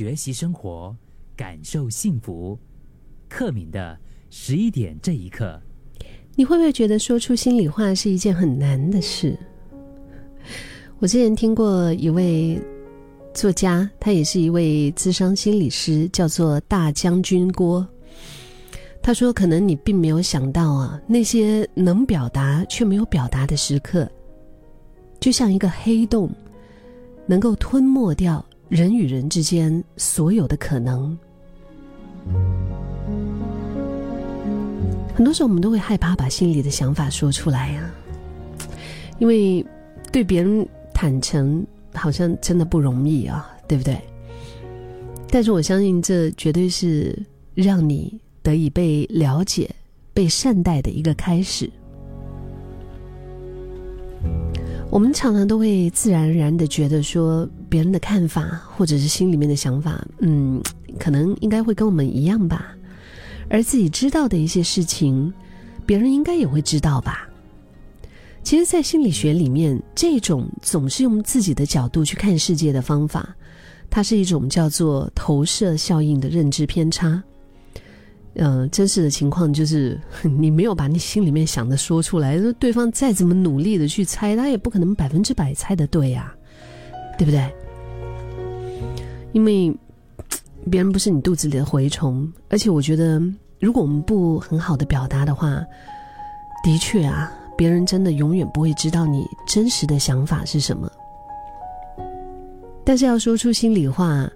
学习生活，感受幸福。克敏的十一点这一刻，你会不会觉得说出心里话是一件很难的事？我之前听过一位作家，他也是一位资商心理师，叫做大将军郭。他说：“可能你并没有想到啊，那些能表达却没有表达的时刻，就像一个黑洞，能够吞没掉人与人之间所有的可能。很多时候，我们都会害怕把心里的想法说出来呀，因为对别人坦诚好像真的不容易啊，对不对？但是我相信，这绝对是让你。”得以被了解、被善待的一个开始。我们常常都会自然而然的觉得说，别人的看法或者是心里面的想法，嗯，可能应该会跟我们一样吧。而自己知道的一些事情，别人应该也会知道吧。其实，在心理学里面，这种总是用自己的角度去看世界的方法，它是一种叫做投射效应的认知偏差。呃，真实的情况就是，你没有把你心里面想的说出来，对方再怎么努力的去猜，他也不可能百分之百猜的对呀，对不对？因为别人不是你肚子里的蛔虫，而且我觉得，如果我们不很好的表达的话，的确啊，别人真的永远不会知道你真实的想法是什么。但是要说出心里话，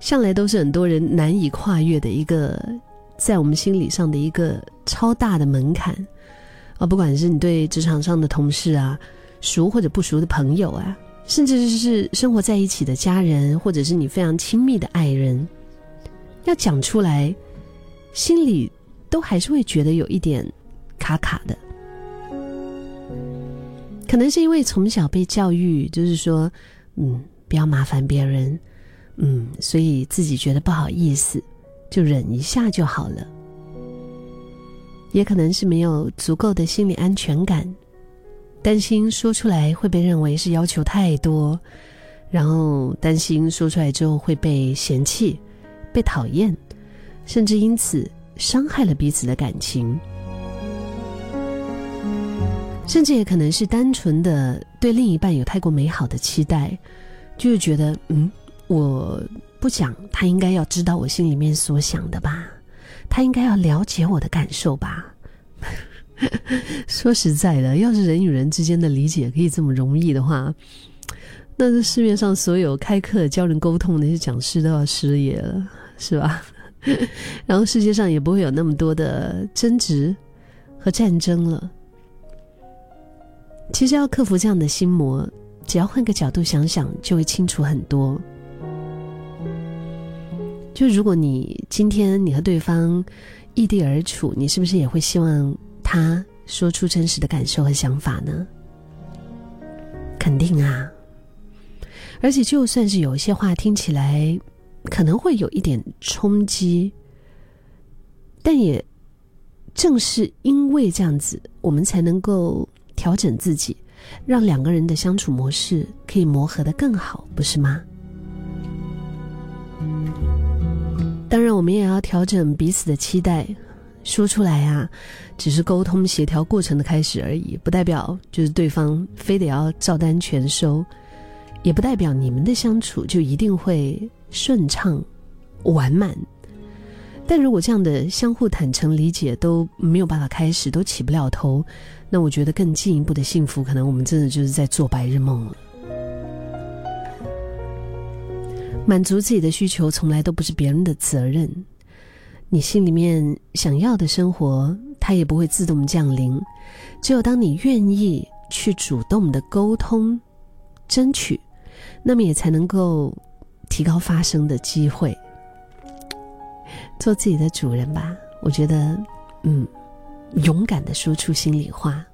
向来都是很多人难以跨越的一个。在我们心理上的一个超大的门槛，啊，不管是你对职场上的同事啊，熟或者不熟的朋友啊，甚至是生活在一起的家人，或者是你非常亲密的爱人，要讲出来，心里都还是会觉得有一点卡卡的。可能是因为从小被教育，就是说，嗯，不要麻烦别人，嗯，所以自己觉得不好意思。就忍一下就好了，也可能是没有足够的心理安全感，担心说出来会被认为是要求太多，然后担心说出来之后会被嫌弃、被讨厌，甚至因此伤害了彼此的感情，甚至也可能是单纯的对另一半有太过美好的期待，就是觉得嗯我。不讲，他应该要知道我心里面所想的吧？他应该要了解我的感受吧？说实在的，要是人与人之间的理解可以这么容易的话，那这市面上所有开课教人沟通那些讲师都要失业了，是吧？然后世界上也不会有那么多的争执和战争了。其实要克服这样的心魔，只要换个角度想想，就会清楚很多。就如果你今天你和对方异地而处，你是不是也会希望他说出真实的感受和想法呢？肯定啊！而且就算是有一些话听起来可能会有一点冲击，但也正是因为这样子，我们才能够调整自己，让两个人的相处模式可以磨合的更好，不是吗？当然，我们也要调整彼此的期待，说出来啊，只是沟通协调过程的开始而已，不代表就是对方非得要照单全收，也不代表你们的相处就一定会顺畅、完满。但如果这样的相互坦诚、理解都没有办法开始，都起不了头，那我觉得更进一步的幸福，可能我们真的就是在做白日梦了。满足自己的需求从来都不是别人的责任，你心里面想要的生活，它也不会自动降临。只有当你愿意去主动的沟通、争取，那么也才能够提高发生的机会。做自己的主人吧，我觉得，嗯，勇敢的说出心里话。